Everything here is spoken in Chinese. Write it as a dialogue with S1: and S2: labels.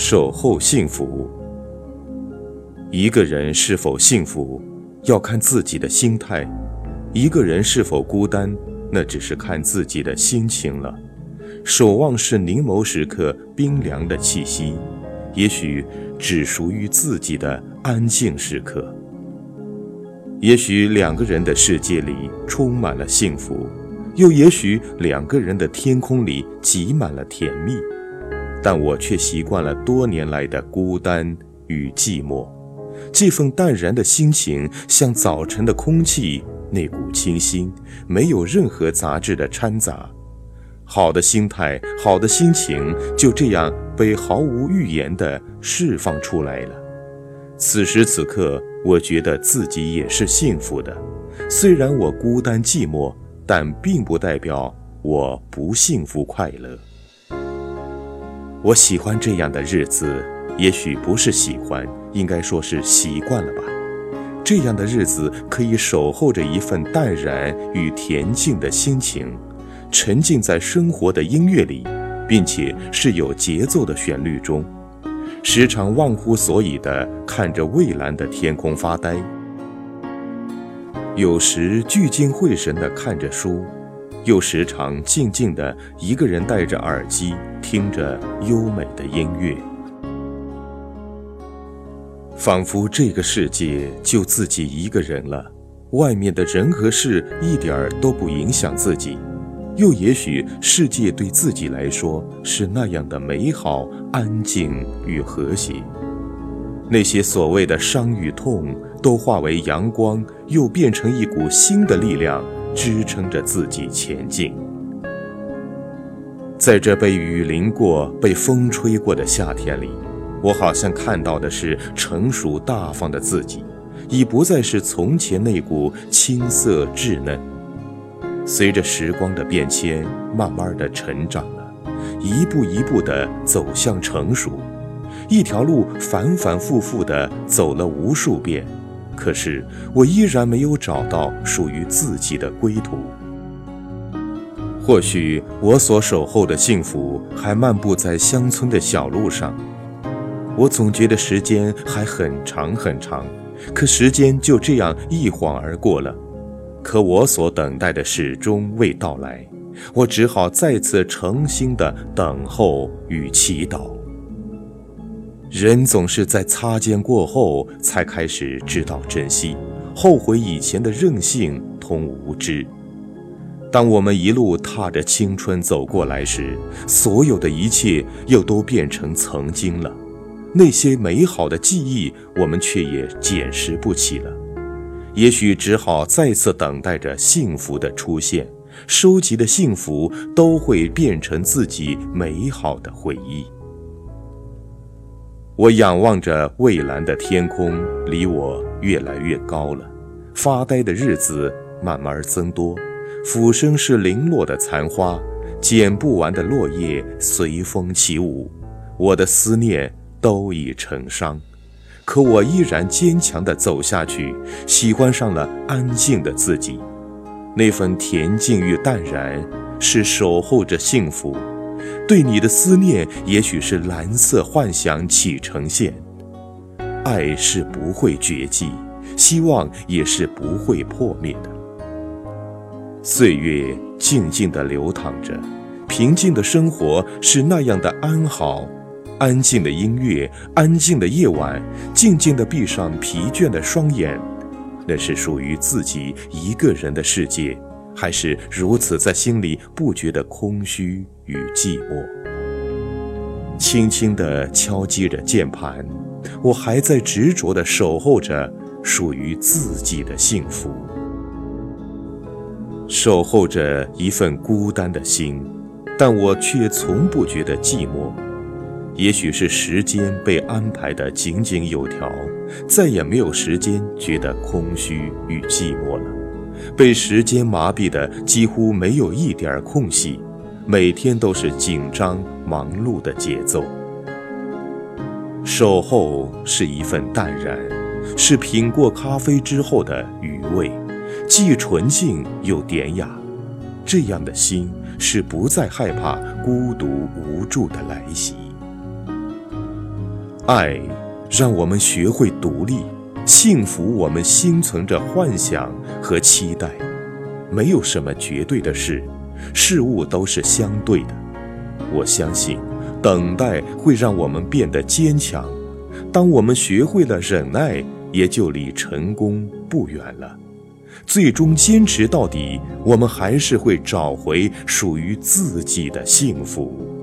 S1: 守候幸福。一个人是否幸福，要看自己的心态；一个人是否孤单，那只是看自己的心情了。守望是凝眸时刻冰凉的气息，也许只属于自己的安静时刻。也许两个人的世界里充满了幸福，又也许两个人的天空里挤满了甜蜜。但我却习惯了多年来的孤单与寂寞，这份淡然的心情像早晨的空气，那股清新，没有任何杂质的掺杂。好的心态，好的心情，就这样被毫无预言地释放出来了。此时此刻，我觉得自己也是幸福的。虽然我孤单寂寞，但并不代表我不幸福快乐。我喜欢这样的日子，也许不是喜欢，应该说是习惯了吧。这样的日子可以守候着一份淡然与恬静的心情，沉浸在生活的音乐里，并且是有节奏的旋律中，时常忘乎所以地看着蔚蓝的天空发呆，有时聚精会神地看着书。又时常静静的一个人戴着耳机，听着优美的音乐，仿佛这个世界就自己一个人了，外面的人和事一点儿都不影响自己。又也许世界对自己来说是那样的美好、安静与和谐，那些所谓的伤与痛都化为阳光，又变成一股新的力量。支撑着自己前进，在这被雨淋过、被风吹过的夏天里，我好像看到的是成熟大方的自己，已不再是从前那股青涩稚嫩。随着时光的变迁，慢慢的成长了，一步一步的走向成熟，一条路反反复复的走了无数遍。可是，我依然没有找到属于自己的归途。或许我所守候的幸福还漫步在乡村的小路上，我总觉得时间还很长很长，可时间就这样一晃而过了，可我所等待的始终未到来，我只好再次诚心的等候与祈祷。人总是在擦肩过后，才开始知道珍惜，后悔以前的任性同无知。当我们一路踏着青春走过来时，所有的一切又都变成曾经了。那些美好的记忆，我们却也捡拾不起了。也许只好再次等待着幸福的出现，收集的幸福都会变成自己美好的回忆。我仰望着蔚蓝的天空，离我越来越高了。发呆的日子慢慢增多，俯身是零落的残花，剪不完的落叶随风起舞。我的思念都已成伤，可我依然坚强地走下去，喜欢上了安静的自己。那份恬静与淡然，是守候着幸福。对你的思念，也许是蓝色幻想起成线。爱是不会绝迹，希望也是不会破灭的。岁月静静地流淌着，平静的生活是那样的安好。安静的音乐，安静的夜晚，静静地闭上疲倦的双眼，那是属于自己一个人的世界。还是如此，在心里不觉得空虚与寂寞。轻轻地敲击着键盘，我还在执着地守候着属于自己的幸福，守候着一份孤单的心，但我却从不觉得寂寞。也许是时间被安排得井井有条，再也没有时间觉得空虚与寂寞了。被时间麻痹的几乎没有一点空隙，每天都是紧张忙碌的节奏。守候是一份淡然，是品过咖啡之后的余味，既纯净又典雅。这样的心是不再害怕孤独无助的来袭。爱让我们学会独立，幸福我们心存着幻想和期待。没有什么绝对的事，事物都是相对的。我相信，等待会让我们变得坚强。当我们学会了忍耐，也就离成功不远了。最终坚持到底，我们还是会找回属于自己的幸福。